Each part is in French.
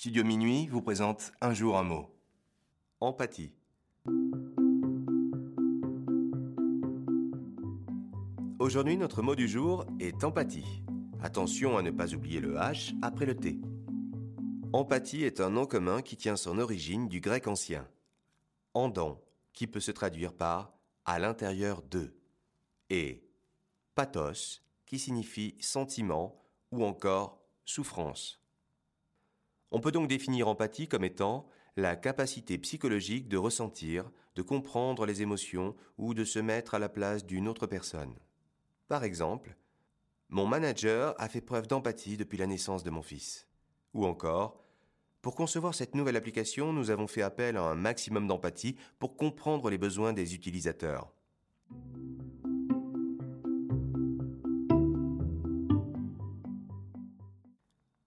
Studio Minuit vous présente Un jour un mot. Empathie. Aujourd'hui, notre mot du jour est empathie. Attention à ne pas oublier le H après le T. Empathie est un nom commun qui tient son origine du grec ancien. Andon, qui peut se traduire par à l'intérieur d'eux, et pathos, qui signifie sentiment ou encore souffrance. On peut donc définir empathie comme étant la capacité psychologique de ressentir, de comprendre les émotions ou de se mettre à la place d'une autre personne. Par exemple, mon manager a fait preuve d'empathie depuis la naissance de mon fils. Ou encore, pour concevoir cette nouvelle application, nous avons fait appel à un maximum d'empathie pour comprendre les besoins des utilisateurs.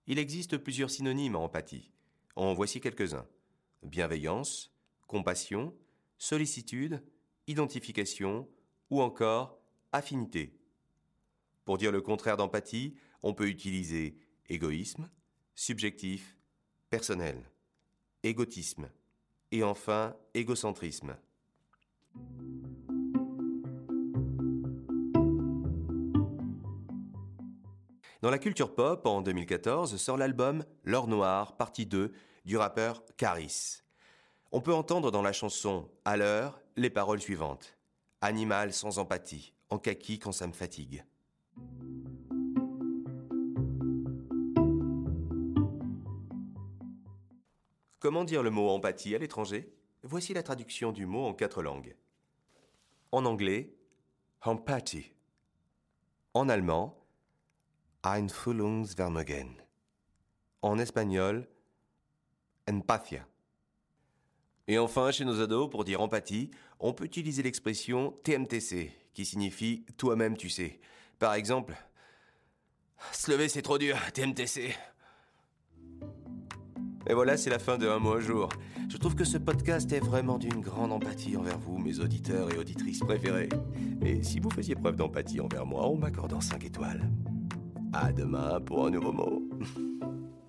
Il existe plusieurs synonymes en empathie. En voici quelques-uns. Bienveillance, compassion, sollicitude, identification ou encore affinité. Pour dire le contraire d'empathie, on peut utiliser égoïsme, subjectif, personnel, égotisme et enfin égocentrisme. Dans la culture pop, en 2014, sort l'album L'or noir, partie 2, du rappeur Caris. On peut entendre dans la chanson À l'heure les paroles suivantes. Animal sans empathie, en kaki quand ça me fatigue. Comment dire le mot empathie à l'étranger? Voici la traduction du mot en quatre langues. En anglais, Empathie. En allemand, Einfühlungsvermögen. En espagnol, Empathia. Et enfin, chez nos ados, pour dire empathie, on peut utiliser l'expression TMTC, qui signifie toi-même tu sais. Par exemple, se lever c'est trop dur, TMTC. Et voilà, c'est la fin de Un mot un jour. Je trouve que ce podcast est vraiment d'une grande empathie envers vous, mes auditeurs et auditrices préférés. Et si vous faisiez preuve d'empathie envers moi en m'accordant 5 étoiles. À demain pour un nouveau mot.